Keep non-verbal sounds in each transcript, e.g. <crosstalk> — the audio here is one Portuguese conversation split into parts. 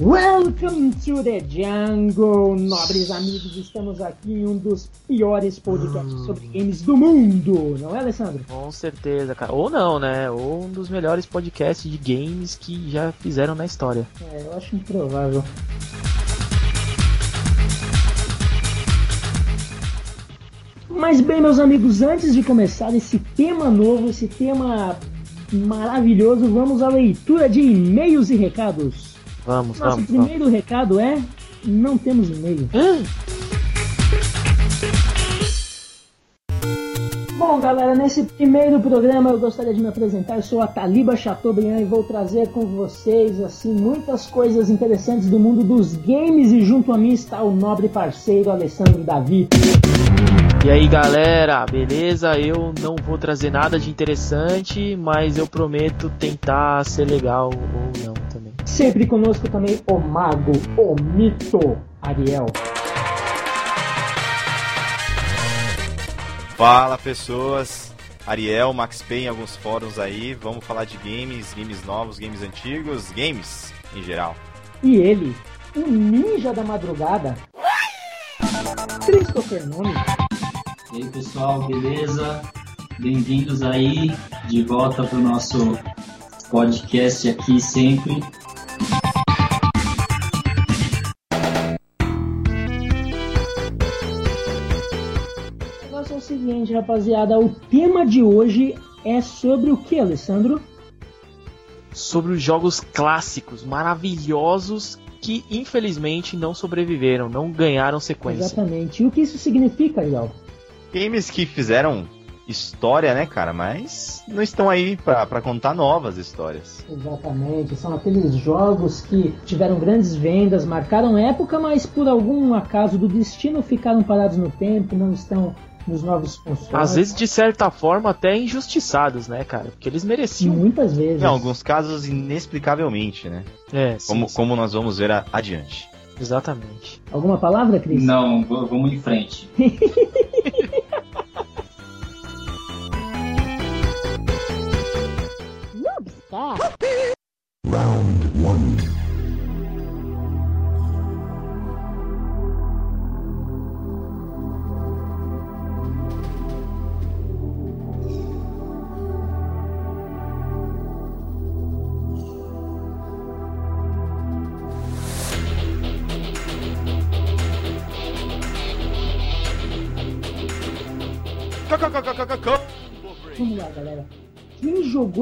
Welcome to the jungle, nobres amigos. Estamos aqui em um dos piores podcasts sobre games do mundo, não é, Alessandro? Com certeza, cara. Ou não, né? Ou um dos melhores podcasts de games que já fizeram na história. É, eu acho improvável. Mas bem, meus amigos, antes de começar esse tema novo, esse tema maravilhoso, vamos à leitura de e-mails e recados. Vamos, Nosso vamos. primeiro recado é: não temos e-mail. vamos. Bom, galera, nesse primeiro programa eu gostaria de me apresentar. Eu sou a Taliba Chateaubriand e vou trazer com vocês assim muitas coisas interessantes do mundo dos games e junto a mim está o nobre parceiro Alessandro Davi. E aí, galera, beleza? Eu não vou trazer nada de interessante, mas eu prometo tentar ser legal ou não. Sempre conosco também o mago, o mito, Ariel. Fala pessoas, Ariel, Max Pay em alguns fóruns aí, vamos falar de games, games novos, games antigos, games em geral. E ele, o ninja da madrugada, Christopher Nome. E aí pessoal, beleza? Bem-vindos aí de volta para o nosso podcast aqui sempre. O negócio é o seguinte, rapaziada, o tema de hoje é sobre o que, Alessandro? Sobre os jogos clássicos, maravilhosos, que infelizmente não sobreviveram, não ganharam sequência. Exatamente. E o que isso significa, Ariel? Games que fizeram história, né, cara, mas não estão aí pra, pra contar novas histórias. Exatamente, são aqueles jogos que tiveram grandes vendas, marcaram época, mas por algum acaso do destino ficaram parados no tempo, não estão nos novos consoles. Às vezes, de certa forma, até injustiçados, né, cara? Porque eles mereciam. muitas vezes. Em alguns casos, inexplicavelmente, né? É, sim, Como, sim, como nós vamos ver a- adiante. exatamente. Alguma palavra, Cris? Não, vamos em frente. <laughs>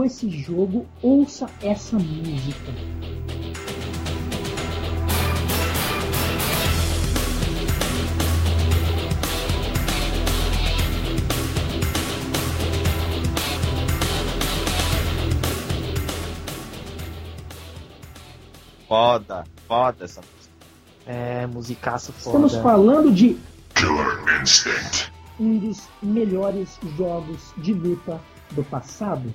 esse jogo, ouça essa música. Foda, foda essa música. É, musicaço foda. Estamos falando de um dos melhores jogos de luta do passado.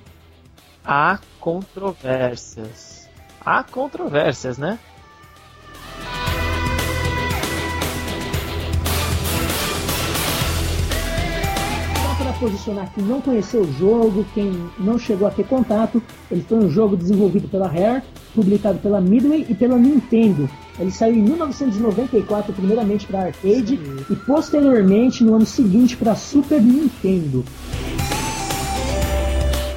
Há controvérsias. Há controvérsias, né? Para posicionar quem não conheceu o jogo, quem não chegou a ter contato, ele foi um jogo desenvolvido pela Rare, publicado pela Midway e pela Nintendo. Ele saiu em 1994, primeiramente para arcade e posteriormente no ano seguinte para Super Nintendo.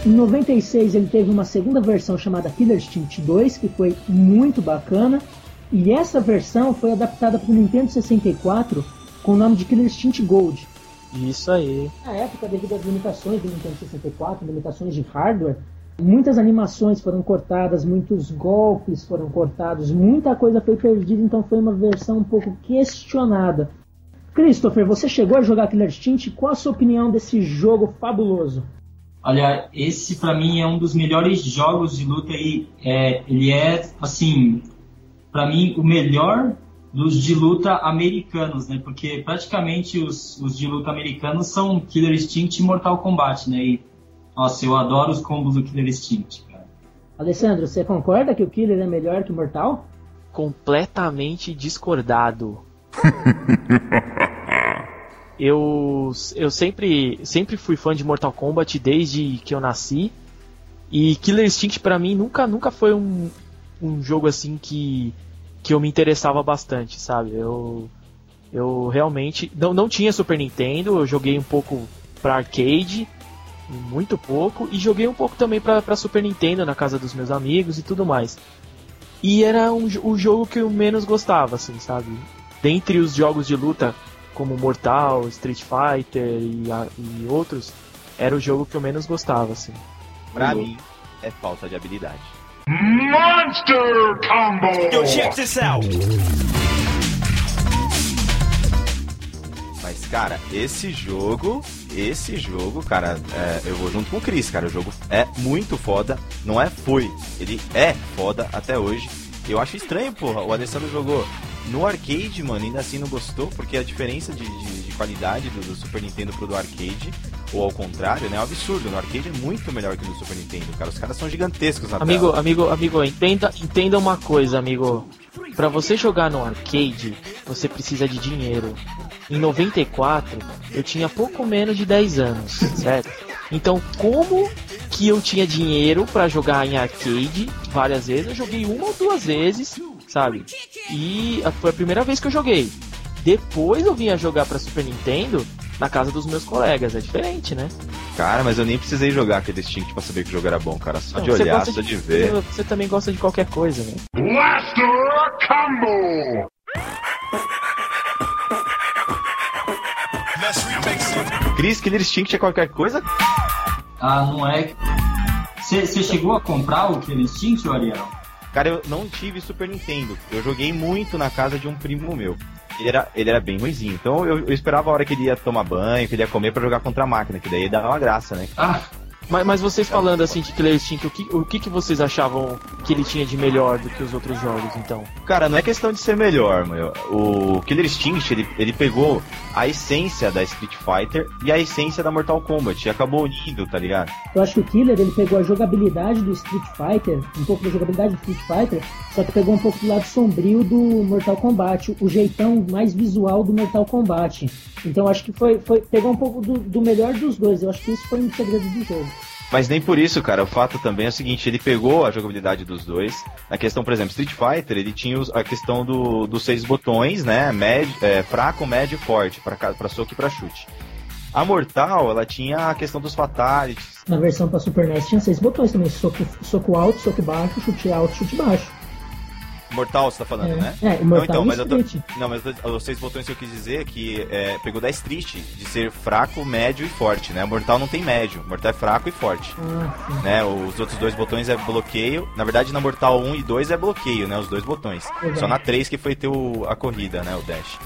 Em 96 ele teve uma segunda versão chamada Killer Instinct 2, que foi muito bacana. E essa versão foi adaptada para o Nintendo 64 com o nome de Killer Instinct Gold. Isso aí. Na época, devido às limitações do Nintendo 64, limitações de hardware, muitas animações foram cortadas, muitos golpes foram cortados, muita coisa foi perdida, então foi uma versão um pouco questionada. Christopher, você chegou a jogar Killer Instinct? Qual a sua opinião desse jogo fabuloso? Olha, esse pra mim é um dos melhores jogos de luta e é, ele é, assim, pra mim o melhor dos de luta americanos, né? Porque praticamente os, os de luta americanos são Killer Instinct e Mortal Kombat, né? E, nossa, eu adoro os combos do Killer Instinct, cara. Alessandro, você concorda que o Killer é melhor que o Mortal? Completamente discordado. <laughs> eu eu sempre sempre fui fã de Mortal Kombat desde que eu nasci. E Killer Instinct pra mim nunca nunca foi um, um jogo assim que que eu me interessava bastante, sabe? Eu, eu realmente não, não tinha Super Nintendo, eu joguei um pouco para arcade, muito pouco, e joguei um pouco também para Super Nintendo na casa dos meus amigos e tudo mais. E era um, o jogo que eu menos gostava, assim, sabe? Dentre os jogos de luta como Mortal, Street Fighter e, a, e outros, era o jogo que eu menos gostava, assim. Pra mim, é falta de habilidade. Monster Combo! Yo, check this out! Mas, cara, esse jogo, esse jogo, cara, é, eu vou junto com o Chris, cara. O jogo é muito foda. Não é foi, ele é foda até hoje. Eu acho estranho, porra. O Alessandro jogou no arcade, mano, ainda assim não gostou, porque a diferença de, de, de qualidade do, do, Super Nintendo pro do arcade, ou ao contrário, né, é um absurdo. No arcade é muito melhor que no Super Nintendo, cara. Os caras são gigantescos na Amigo, tela. amigo, amigo, entenda, entenda uma coisa, amigo. Pra você jogar no arcade, você precisa de dinheiro. Em 94, eu tinha pouco menos de 10 anos, <laughs> certo? Então, como que eu tinha dinheiro para jogar em arcade várias vezes? Eu joguei uma ou duas vezes, sabe? E foi a primeira vez que eu joguei. Depois eu vinha jogar para Super Nintendo na casa dos meus colegas. É diferente, né? Cara, mas eu nem precisei jogar aquele Instinct pra saber que o jogo era bom, cara. Só Não, de você olhar, só de ver. Você, também gosta de qualquer coisa, né? Blaster Combo! Chris, Killer Instinct é qualquer coisa? Ah, não é. Você chegou a comprar o Killer Instinct, Ariel? Cara, eu não tive Super Nintendo. Eu joguei muito na casa de um primo meu. Ele era, ele era bem ruizinho. Então eu, eu esperava a hora que ele ia tomar banho, que ele ia comer pra jogar contra a máquina, que daí dava uma graça, né? Ah, Mas, mas vocês falando assim de Killer Instinct, o que, o que, que vocês achavam que ele tinha de melhor do que os outros jogos, então? Cara, não é questão de ser melhor, meu. O Killer Instinct, ele, ele pegou a essência da Street Fighter e a essência da Mortal Kombat e acabou unindo, tá ligado? Eu acho que o Killer ele pegou a jogabilidade do Street Fighter, um pouco da jogabilidade do Street Fighter, só que pegou um pouco do lado sombrio do Mortal Kombat, o jeitão mais visual do Mortal Kombat. Então acho que foi, foi pegou um pouco do, do melhor dos dois. Eu acho que isso foi um segredo do jogo. Mas nem por isso, cara. O fato também é o seguinte, ele pegou a jogabilidade dos dois. Na questão, por exemplo, Street Fighter, ele tinha a questão do, dos seis botões, né? Médio, é, fraco, médio e forte, pra, pra soco e pra chute. A Mortal, ela tinha a questão dos fatalities. Na versão para Super NES tinha seis botões também: soco, soco alto, soco baixo, chute alto, chute baixo. Mortal, você tá falando, É, né? é, não, Mortal então, e mas eu tô, não, mas eu tô- os seis botões que eu quis dizer é que é, pegou da Street, de ser fraco, médio e forte, né? Mortal não tem médio, Mortal é fraco e forte. Ah, né? Os outros dois botões é bloqueio. Na verdade, na Mortal 1 e 2 é bloqueio, né? Os dois botões. Exato. Só na 3 que foi ter o- a corrida, né? O dash.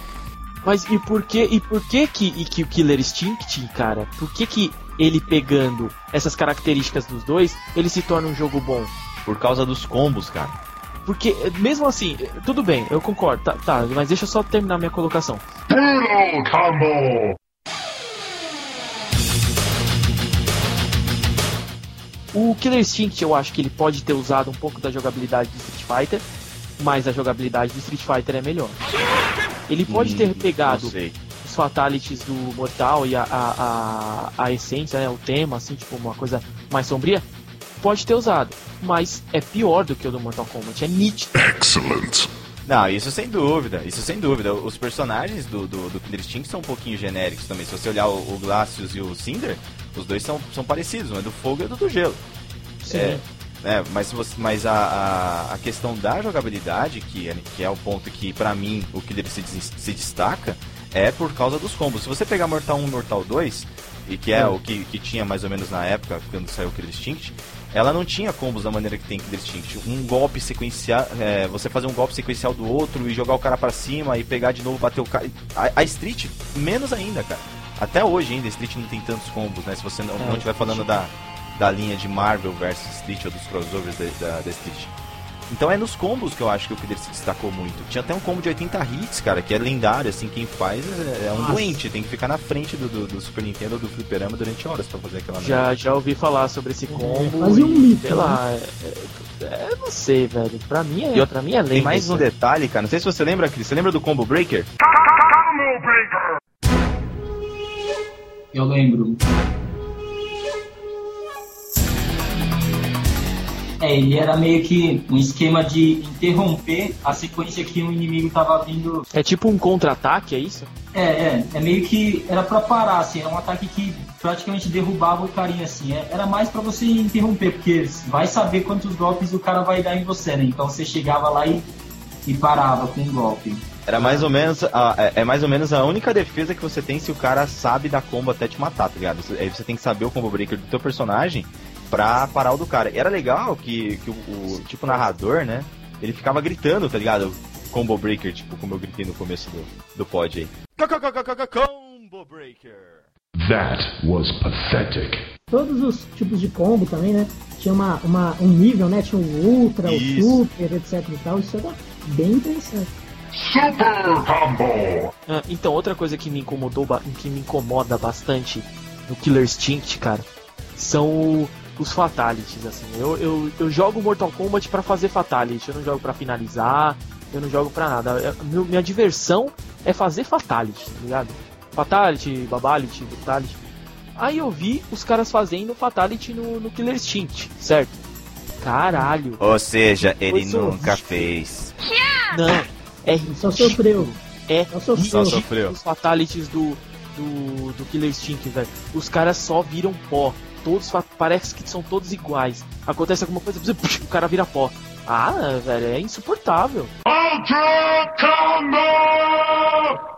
Mas e por que e por que que, e que o Killer Instinct, cara? Por que que ele pegando essas características dos dois, ele se torna um jogo bom? Por causa dos combos, cara. Porque eh, mesmo assim, eh, tudo bem, eu concordo, tá, tá, mas deixa eu só terminar minha colocação. Brutal Combo! O Killer Instinct eu acho que ele pode ter usado um pouco da jogabilidade do Street Fighter, mas a jogabilidade do Street Fighter é melhor. Ele pode ter Hum, pegado Não sei. os fatalities do Mortal e a, a, a, a essência, né, o tema, assim, tipo, uma coisa mais sombria, pode ter usado, mas é pior do que o do Mortal Kombat, é nítido. Excellent! Não, isso sem dúvida, isso sem dúvida. Os personagens do, do, do Killer Instinct são um pouquinho genéricos também. Se você olhar o, o Glacius e o Cinder, os dois são, são parecidos, um é do fogo e outro do gelo. Sim. É, né, mas se você, mas a, a, a questão da jogabilidade, que é, que é o ponto que pra mim o Killer se, se destaca, é por causa dos combos. Se você pegar Mortal 1 e Mortal 2, e que é Hum. o que, que tinha mais ou menos na época, quando saiu o Killer Instinct, ela não tinha combos da maneira que tem Killer Instinct. Um golpe sequencial, é, você fazer um golpe sequencial do outro e jogar o cara pra cima e pegar de novo, bater o cara. A, a Street, menos ainda, cara. Até hoje ainda, a Street não tem tantos combos, né? Se você não É, não estiver falando da, da linha de Marvel versus Street ou dos crossovers da, da, da Street. Então é nos combos que eu acho que o Killer se destacou muito. Tinha até um combo de 80 hits, cara, que é lendário, assim, quem faz é, é um Nossa. doente, tem que ficar na frente do, do, do Super Nintendo ou do Fliperama durante horas pra fazer aquela merda. Já, já ouvi falar sobre esse combo. quase um e, mito, Sei lá, é, é, é, não sei, velho. Pra mim é, E pra mim é lenda. Tem mais um detalhe, cara, não sei se você lembra, Cris, você lembra do Combo Breaker? Combo Breaker! eu lembro. É, ele era meio que um esquema de interromper a sequência que o inimigo tava vindo. É tipo um contra-ataque, é isso? É, é, é meio que era pra parar, assim, era um ataque que praticamente derrubava o carinha, assim. É- Era mais pra você interromper, porque vai saber quantos golpes o cara vai dar em você, né? Então você chegava lá e, e parava com um golpe. Era mais ou menos a, é, é mais ou menos a única defesa que você tem se o cara sabe da combo até te matar, tá ligado? Você- Aí você tem que saber o combo breaker do teu personagem pra parar o do cara. Era legal que, que o, o tipo narrador, né? Ele ficava gritando, tá ligado? Combo breaker, tipo como eu gritei no começo do, do pod aí. Combo breaker. That was pathetic. Todos os tipos de combo também, né? Tinha uma, uma, um nível, né? Tinha o Ultra, Isso. o Super, etc e tal. Isso era bem interessante. Super Combo. Ah, então, outra coisa que me incomodou, que me incomoda bastante no Killer Instinct, cara, são o- os fatalities, assim. Eu, eu, eu jogo Mortal Kombat pra fazer fatality, eu não jogo pra finalizar, eu não jogo pra nada. Eu- meu- minha diversão é fazer fatality, tá ligado? Fatality, babality, brutality. Aí eu vi os caras fazendo fatality no, no Killer Instinct, certo? Caralho. Ou seja, ele nunca horrível. fez. Não, é Só ridículo. sofreu. É Só sofreu. ridículo Só sofreu. os fatalities do, do, do Killer Instinct, velho. Os caras só viram pó. Todos parece que são todos iguais. Acontece alguma coisa, o cara vira pó. Ah, velho, é insuportável. Ultra Combo!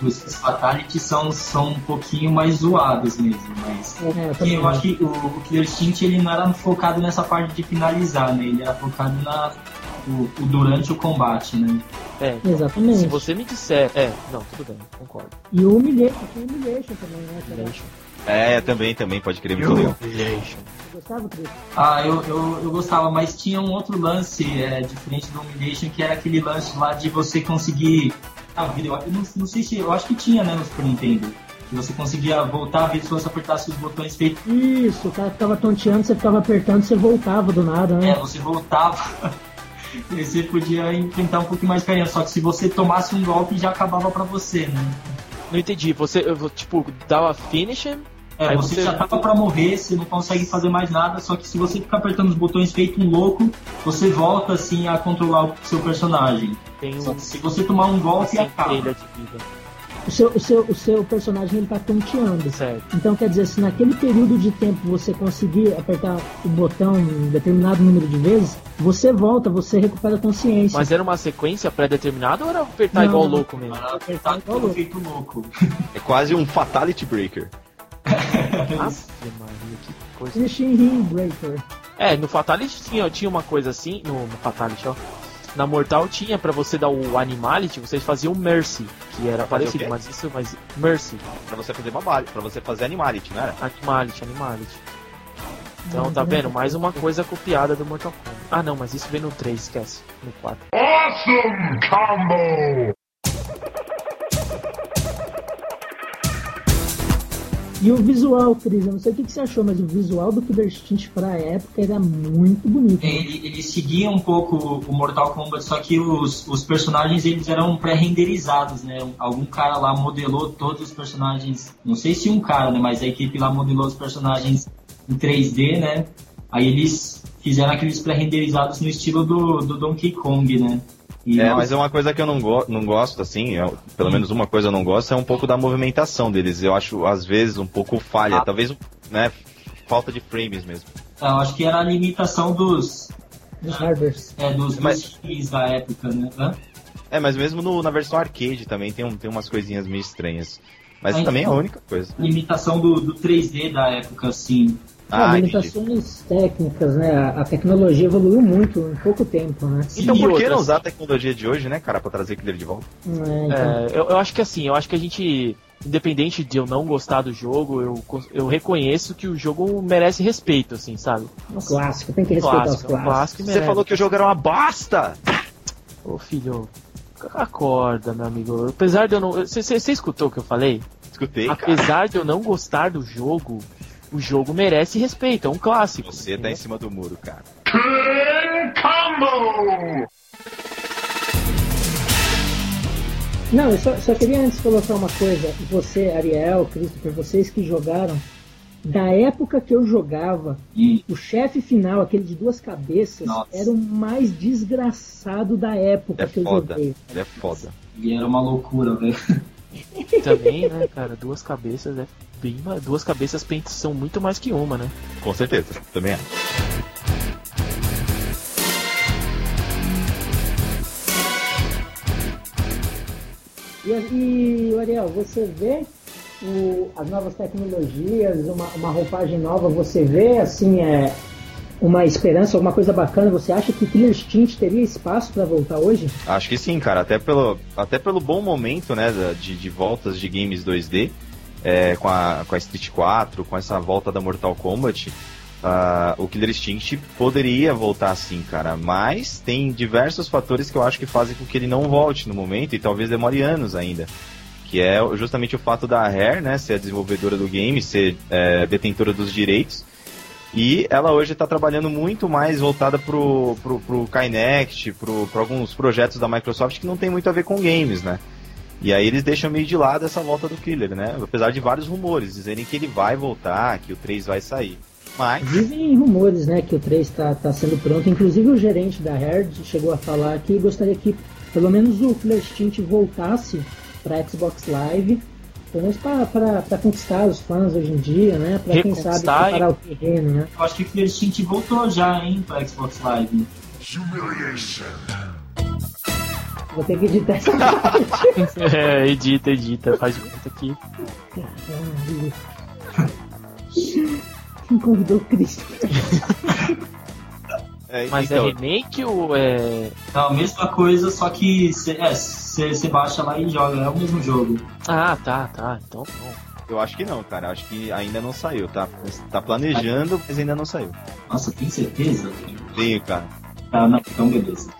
Os fatalities são, são um pouquinho mais zoados mesmo, mas. É, eu eu acho acho. que o, o Killer Instinct ele não era focado nessa parte de finalizar, né? Ele era focado na, o, o durante o combate, né? É. Exatamente. Se você me disser. É, não, tudo bem, concordo. E o Humiliation, tinha o Humiliation também, né? Humiliation. É, também, também, pode crer muito legal. Humiliation. Você gostava, Cris? Ah, eu, eu, eu gostava, mas tinha um outro lance é, diferente do Humiliation, que era aquele lance lá de você conseguir a vida. Eu, eu não, não sei se. Eu acho que tinha, né, no Super Nintendo. Que você conseguia voltar a vida se você apertasse os botões feitos. Isso, o cara ficava tonteando, você ficava apertando, você voltava do nada, É, né? você voltava. <laughs> você podia enfrentar um pouquinho mais carinho. Só que se você tomasse um golpe, já acabava pra você, né? Não entendi. Você, tipo, dava finish É, você, você- já tava pra morrer, você não consegue fazer mais nada, só que se você ficar apertando os botões feito um louco, você volta assim a controlar o seu personagem. um. se você tomar um golpe, acaba. O seu, o, seu, o seu personagem ele tá tonteando. Certo. Então quer dizer, se naquele período de tempo você conseguir apertar o botão um determinado número de vezes, você volta, você recupera a consciência. Mas era uma sequência pré-determinada ou era apertar Não, igual não. louco mesmo? Para apertar tudo feito louco. <laughs> É quase um Fatality Breaker. <laughs> Nossa, Maria, que coisa. Breaker. É, no Fatality tinha, tinha uma coisa assim, no, no Fatality, ó. Na Mortal tinha pra você dar o Animality, vocês faziam Mercy, que era parecido, mas isso, mas Mercy, Pra você fazer babali, pra você fazer Animality, não era? Animality, Animality. Então, Não, tá vendo? não. Mais uma coisa copiada do Mortal Kombat. Ah, não, mas isso vem no 3, esquece. No 4. Awesome Combo! E o visual, Cris, eu não sei o que, que você achou, mas o visual do Killer Instinct pra época era muito bonito. Ele, ele seguia um pouco o Mortal Kombat, só que os, os personagens eles eram pré-renderizados, né? Algum cara lá modelou todos os personagens, não sei se um cara, né? Mas a equipe lá modelou os personagens em 3D, né? Aí eles fizeram aqueles pré-renderizados no estilo do, do Donkey Kong, né? E É, mas é uma coisa que eu não, go não gosto, assim, eu- pelo menos uma coisa eu não gosto, é um pouco da movimentação deles. Eu acho, às vezes, um pouco falha. Ah. Talvez, né, falta de frames mesmo. eu acho que era a limitação dos, Dos hardwares. é, dos, Mas- dos da época, né? Hã? É, mas mesmo no- na versão arcade também tem, um, tem umas coisinhas meio estranhas. Mas Ah, também é a então. única coisa. limitação do, do 3D da época, assim. Ah, Ah, entendi. limitações técnicas, né? A, tecnologia evoluiu muito em pouco tempo, né? Então E por que outras? não usar a tecnologia de hoje, né, cara, pra trazer aquele de volta? É, então, É, eu, eu acho que assim, eu acho que a gente, independente de eu não gostar do jogo, eu, eu reconheço que o jogo merece respeito, assim, sabe? é um clássico, tem que respeitar os Clássico, é um clássicos. clássico e Você falou que o jogo era uma bosta! Ô filho, acorda, meu amigo. Apesar de eu não. Você você escutou o que eu falei? Escutei, cara. Apesar de eu não gostar do jogo, o jogo merece respeito, é um clássico. Você tá entendeu? em cima do muro, cara. King Combo! Não, eu só, só queria antes colocar uma coisa. Você, Ariel, Christopher, vocês que jogaram, da época que eu jogava, E o chefe final, aquele de duas cabeças, Nossa. era o mais desgraçado da época É que eu foda. joguei. Ele é foda. e era uma loucura, velho. Também, né, cara, duas cabeças é bem. Duas cabeças são muito mais que uma, né? Com certeza. Também acho. E, e Ariel, você vê o- as novas tecnologias, uma, uma roupagem nova, você vê assim é uma esperança, alguma coisa bacana? Você acha que Killer Instinct teria espaço para voltar hoje? Acho que sim, cara. Até pelo, até pelo bom momento, né, de, de voltas de games 2D, é, com, a, com a Street 4, com essa volta da Mortal Kombat, ah, o Killer Instinct poderia voltar sim, cara. Mas tem diversos fatores que eu acho que fazem com que ele não volte no momento e talvez demore anos ainda. Que é justamente o fato da Rare, né, ser a desenvolvedora do game, ser é, detentora dos direitos. E ela hoje está trabalhando muito mais voltada pro, pro, pro Kinect, pro, pro alguns projetos da Microsoft que não tem muito a ver com games, né? E aí eles deixam meio de lado essa volta do Killer, né? Apesar de vários rumores dizerem que ele vai voltar, que o 3 vai sair. Mas, Dizem rumores, né, que o 3 está tá sendo pronto. Inclusive o gerente da Herd chegou a falar que gostaria que pelo menos o Killer Instinct voltasse para Xbox Live, pelo menos para conquistar os fãs hoje em dia, né? Para quem sabe e- preparar o terreno, né? Eu acho que o Killer Instinct voltou já, hein, pra Xbox Live. Humiliation. Vou ter que editar essa <laughs> parte. é, edita, edita, faz conta aqui. Caralho. Quem convidou o Cristo? <laughs> é, Mas então, é remake ou é. Não, a mesma coisa, só que você é, baixa lá e joga, é o mesmo jogo. Ah, tá, tá. Então não. eu acho que não, cara. Acho que ainda não saiu, tá? Tá planejando, mas ainda não saiu. Nossa, tem certeza? Tenho, cara. Tá, não, então beleza.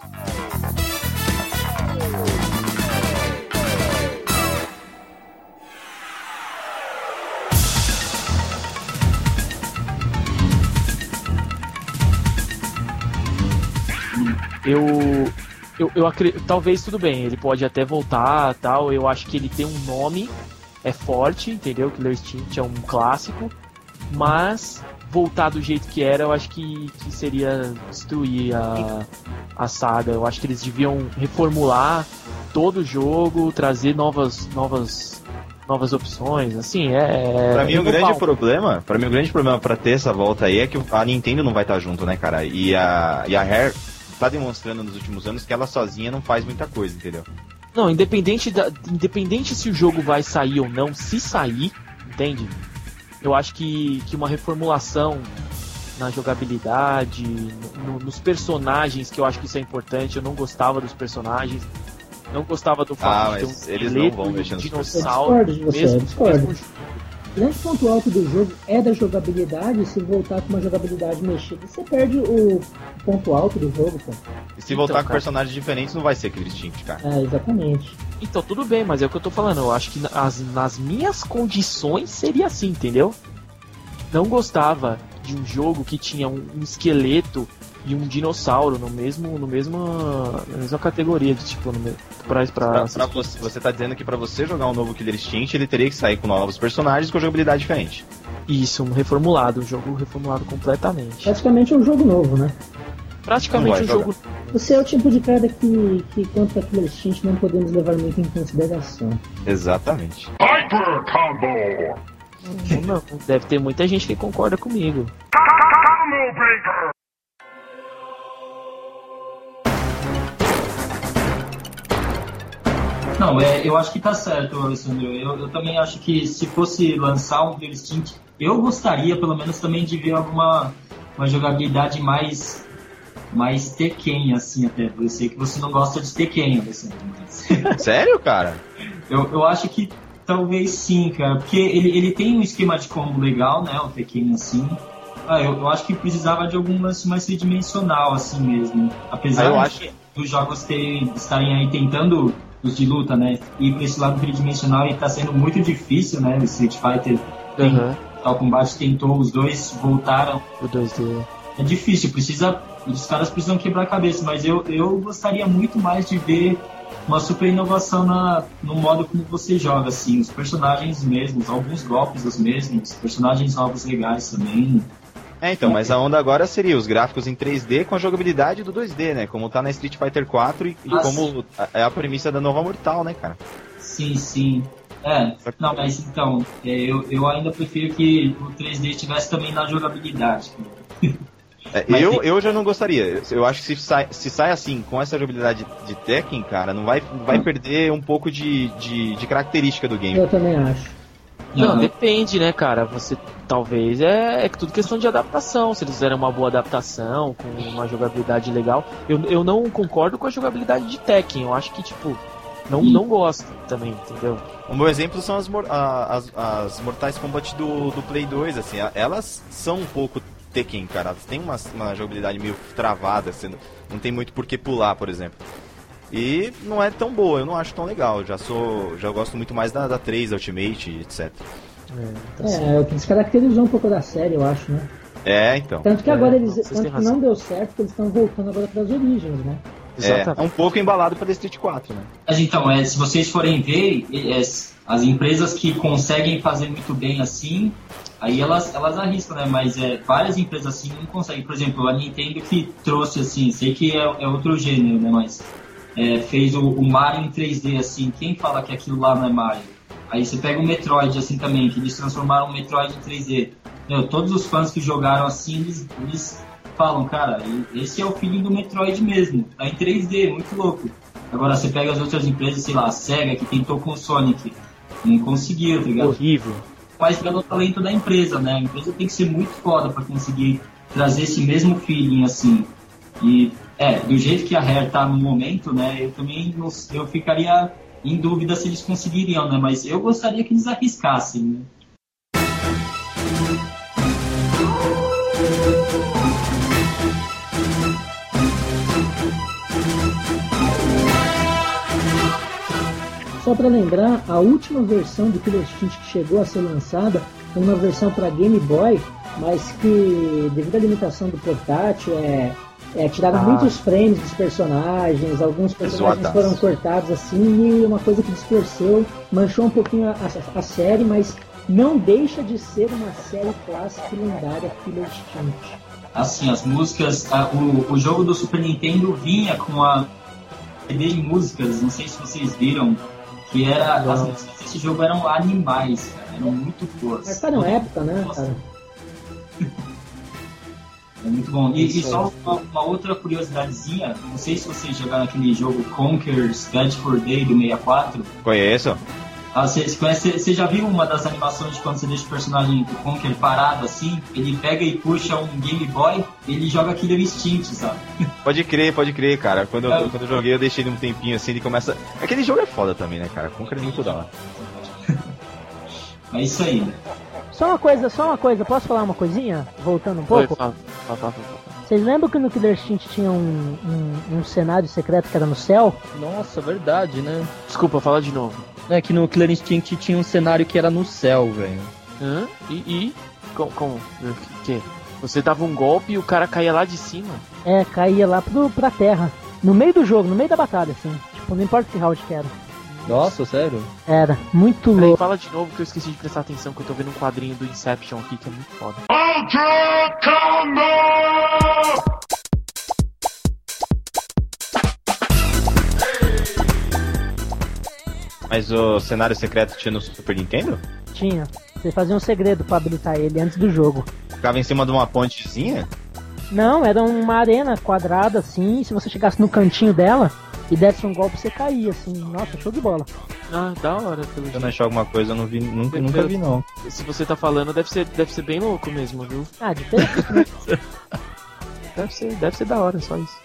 Eu. Eu, eu acredito. Talvez tudo bem, ele pode até voltar tal. Eu acho que ele tem um nome, é forte, entendeu? Killer Instinct é um clássico. Mas voltar do jeito que era, eu acho que, que seria destruir a, a saga. Eu acho que eles deviam reformular todo o jogo, trazer novas, novas, novas opções. Assim, é. Pra mim, o é grande problema, para mim, o grande problema pra ter essa volta aí é que a Nintendo não vai estar junto, né, cara? E a, e a Rare tá demonstrando nos últimos anos que ela sozinha não faz muita coisa, entendeu? Não, independente, da, independente se o jogo vai sair ou não, se sair, entende? Eu acho que, que uma reformulação na jogabilidade, no- nos personagens, que eu acho que isso é importante. Eu não gostava dos personagens, não gostava do fato Ah, de ter um eles não vão mexer nos dinossauro. Eu discordo de você, eu mesmo, discordo. mesmo grande ponto alto do jogo é da jogabilidade. Se voltar com uma jogabilidade mexida, você perde o ponto alto do jogo, pô. E se Então, voltar com cara. personagens diferentes, não vai ser Killer Instinct, cara. É, exatamente. Então, tudo bem, mas é o que eu tô falando. Eu acho que nas, nas minhas condições seria assim, entendeu? Não gostava de um jogo que tinha um, um esqueleto e um dinossauro no mesmo, no mesmo, na mesma categoria, de, tipo, no, me- pra, pra, Pra, você, você tá dizendo que pra você jogar um novo Killer Instinct, ele teria que sair com novos personagens com jogabilidade diferente. Isso, um reformulado, um jogo reformulado completamente. Praticamente é um jogo novo, né? Praticamente Não um jogo. Você é o tipo de cara que, que quanto a Killer Instinct, não podemos levar muito em consideração. Exatamente. Hyper Combo! Não, deve ter muita gente que concorda comigo. Não, é, eu acho que tá certo, Alessandro. Eu, eu também acho que se fosse lançar um Killer Instinct, eu gostaria pelo menos também de ver alguma uma jogabilidade mais mais Tekken, assim, até. Eu sei que você não gosta de Tekken, Alessandro, mas... <laughs> Sério, cara? Eu, eu acho que talvez sim, cara, porque ele, ele tem um esquema de combo legal, né, o Tekken assim. Ah, eu, eu acho que precisava de algum lance mais tridimensional, assim mesmo. Apesar Ah, eu de acho- dos jogos terem, estarem aí tentando, de luta, né, ir pra esse lado tridimensional e tá sendo muito difícil, né, o Street Fighter tem, Aham, Tal Combate tentou, os dois voltaram. o 2D. É difícil, precisa, os caras precisam quebrar a cabeça, mas eu, eu gostaria muito mais de ver uma super inovação na, no modo como você joga, assim, os personagens mesmos, alguns golpes os mesmos, personagens novos legais também. É, então, mas a onda agora seria os gráficos em 3D com a jogabilidade do 2D, né? Como tá na Street Fighter 4 e, e Ah, como é a premissa da nova Mortal, né, cara? Sim, sim. É, não, mas então, é, eu, eu ainda prefiro que o 3D estivesse também na jogabilidade. <laughs> É, eu, tem- eu já não gostaria. Eu acho que se sai, se sai assim, com essa jogabilidade de Tekken, cara, não vai, vai perder um pouco de, de, de característica do game. Eu também acho. Não, Aham. depende, né, cara? Você talvez é, é tudo questão de adaptação. Se eles fizerem uma boa adaptação, com uma jogabilidade legal. Eu, eu não concordo com a jogabilidade de Tekken. Eu acho que, tipo, não, não gosto também, entendeu? Um bom exemplo são as, as, as Mortais Kombat do, do Play 2, assim, elas são um pouco Tekken, cara. Elas têm uma, uma jogabilidade meio travada, assim, não tem muito por que pular, por exemplo. E não é tão boa, eu não acho tão legal. Já sou. Já gosto muito mais da, da 3, Ultimate, etc. É, o que descaracterizou um pouco da série, eu acho, né? É, então. Tanto que É, agora eles. vocês têm Tanto que razão. não deu certo, que eles estão voltando agora para as origens, né? É, é um pouco embalado pra The Street 4, né? Mas então, é, se vocês forem ver, é, as empresas que conseguem fazer muito bem assim, aí elas, elas arriscam, né? Mas é, várias empresas assim não conseguem. Por exemplo, a Nintendo que trouxe assim, sei que é, é outro gênero, né? Mas é, fez o, o Mario em 3D assim, quem fala que aquilo lá não é Mario? Aí você pega o Metroid assim também, que eles transformaram o Metroid em 3D. Meu, todos os fãs que jogaram assim, eles, eles falam, cara, esse é o feeling do Metroid mesmo, tá em 3D, muito louco. Agora você pega as outras empresas, sei lá, a SEGA que tentou com o Sonic, não conseguiu, tá ligado? Horrível. Mas pelo talento da empresa, né? A empresa tem que ser muito foda pra conseguir trazer esse mesmo feeling assim. E é, do jeito que a Rare tá no momento, né? Eu também não, eu ficaria em dúvida se eles conseguiriam, né? Mas eu gostaria que eles arriscassem, né? Só para lembrar, a última versão do Killer Instinct que chegou a ser lançada foi uma versão para Game Boy, mas que devido à limitação do portátil, é, é tiraram Ah. muitos frames dos personagens, alguns personagens Zoadaço. foram cortados assim, e uma coisa que distorceu, manchou um pouquinho a, a- a série, mas não deixa de ser uma série clássica e lendária Killer Instinct. Assim, as músicas, a- o, o jogo do Super Nintendo vinha com a CD de músicas, não sei se vocês viram, que era as músicas desse jogo eram animais, cara, eram muito boas. Marcaram época, né, cara? <laughs> É muito bom. E, e só uma, uma outra curiosidadezinha, não sei se vocês jogaram aquele jogo Conker's Bad for Day do 64. Conheço? Ah, você, conhece, você já viu uma das animações de quando você deixa o personagem do Conker parado assim? Ele pega e puxa um Game Boy, ele joga Killer Instinct, sabe? <laughs> Pode crer, pode crer, cara. Quando eu, É. quando eu joguei, eu deixei ele um tempinho assim, ele começa. Aquele jogo é foda também, né, cara? Conquer é muito da hora. <laughs> É isso aí, né? Só uma coisa, só uma coisa, posso falar uma coisinha? Voltando um Oi, pouco? fala, fala, fala, fala. Vocês lembram que no Killer Instinct tinha um, um, um cenário secreto que era no céu? Nossa, verdade, né? Desculpa, fala de novo. É que no Killer Instinct tinha um cenário que era no céu, velho. Hã? E, e? Como? como? Que? Você dava um golpe e o cara caía lá de cima? É, caía lá pro, pra terra. No meio do jogo, no meio da batalha, assim. Tipo, não importa que round que era. Nossa, sério? Era, muito Peraí, louco. fala de novo que eu esqueci de prestar atenção que eu tô vendo um quadrinho do Inception aqui que é muito foda. Ultra Combo! Mas o cenário secreto tinha no Super Nintendo? Tinha. Você fazia um segredo pra habilitar ele antes do jogo. Ficava em cima de uma pontezinha? Não, era uma arena quadrada, assim, e se você chegasse no cantinho dela e desse um golpe, você caía, assim. Nossa, show de bola. Ah, da hora, pelo Se eu jeito. não achar alguma coisa, eu não vi, nunca, nunca vi não. Se você tá falando, deve ser, deve ser bem louco mesmo, viu? Ah, diferente. <laughs> Deve ser, deve ser da hora, só isso.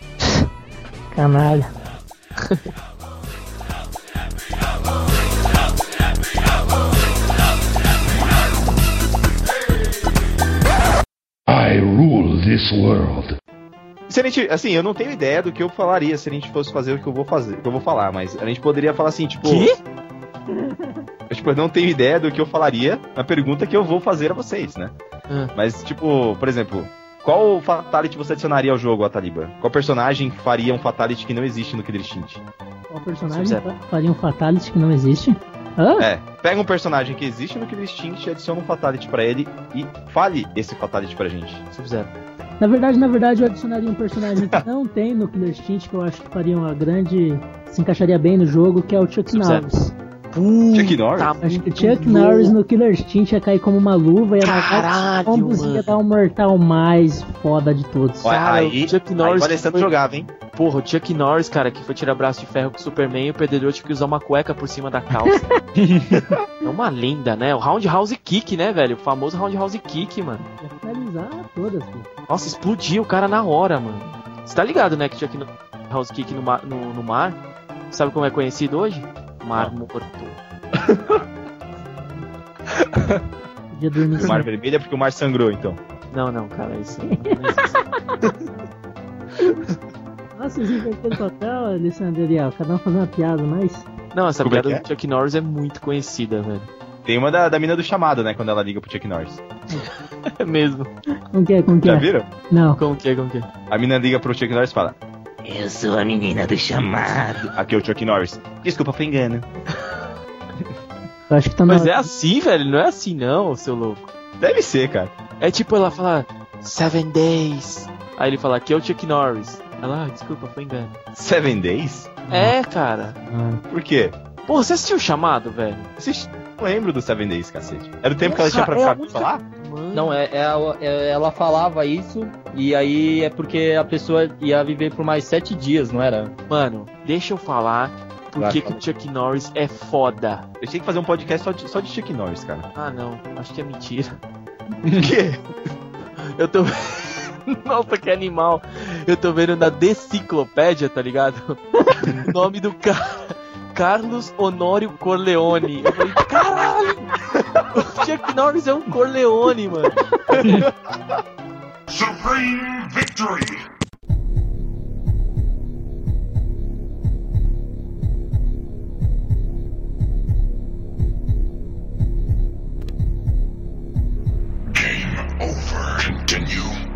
Canalha. I rule this world. Se a gente, assim, eu não tenho ideia do que eu falaria se a gente fosse fazer o que eu vou fazer, o que eu vou falar, mas a gente poderia falar assim, tipo. Que? <laughs> Eu, tipo, eu não tenho ideia do que eu falaria na pergunta que eu vou fazer a vocês, né? Ah. Mas, tipo, por exemplo, qual Fatality você adicionaria ao jogo, Ataliba? Qual personagem faria um Fatality que não existe no Killer Instinct? Qual personagem faria um Fatality que não existe? Hã? É, pega um personagem que existe no Killer Instinct, adiciona um Fatality pra ele e fale esse Fatality pra gente. Sub-Zero. Na verdade, na verdade, eu adicionaria um personagem que não tem no Killer Instinct, que eu acho que faria uma grande. se encaixaria bem no jogo, que é o Chuck Sub-Zero. Norris. Chuck Norris? Acho que o Chuck louco. Norris no Killer Instinct ia cair como uma luva e ia dar Caralho, combos e ia dar o mortal mais foda de todos. Olha, Cara, aí, o Chuck aí Norris o Alessandro foi- jogava, hein? Porra, o Chuck Norris, cara, que foi tirar braço de ferro com o Superman e o perdedor tinha que usar uma cueca por cima da calça. <laughs> é uma lenda, né? O Roundhouse Kick, né, velho? O famoso Roundhouse Kick, mano. Ia finalizar todas, filho. Nossa, explodiu o cara na hora, mano. Você tá ligado, né, que Chuck House Kick no, mar- no, no mar, sabe como é conhecido hoje? Mar morto. <laughs> Dormir O mar vermelho é porque o mar sangrou, então. Não, não, cara, isso não existe. <laughs> Nossa, vocês inverteram o papel, Alessandro Ariel. Cada um fazendo uma piada, mas. Não, essa Como é piada que do Chuck Norris é muito conhecida, velho. Tem uma da, da mina do chamado, né? Quando ela liga pro Chuck Norris. É <laughs> mesmo. Como que é? Como que Já é? viram? Não. Como que é, como que é? A mina liga pro Chuck Norris e fala: Eu sou a menina do chamado. Aqui é o Chuck Norris. Desculpa, foi engano. Acho que tá na. Mas é assim, velho, não é assim não, seu louco. Deve ser, cara. É tipo ela fala, Seven Days. Aí ele fala, aqui é o Chuck Norris. Ela, ah, desculpa, foi engano. Seven Days? É, cara. Ah, Por quê? Pô, você assistiu o chamado, velho? Assiste- Não lembro do Seven Days, cacete. Era o tempo que ela tinha pra ficar é pra muito- falar? Mano. Não, é, é a- é- ela falava isso, e aí é porque a pessoa ia viver por mais sete dias, não era? Mano, deixa eu falar por que, que o Chuck Norris é foda. Eu tinha que fazer um podcast só de, só de Chuck Norris, cara. Ah, não, acho que é mentira. <laughs> Por quê? Eu tô. <laughs> Nossa, que animal. Eu tô vendo na Deciclopédia, tá ligado? <laughs> o nome do cara. Carlos Honório Corleone. Eu falei, caralho! O Chuck Norris é um Corleone, mano. <laughs> Supreme Victory! Game over. Continue.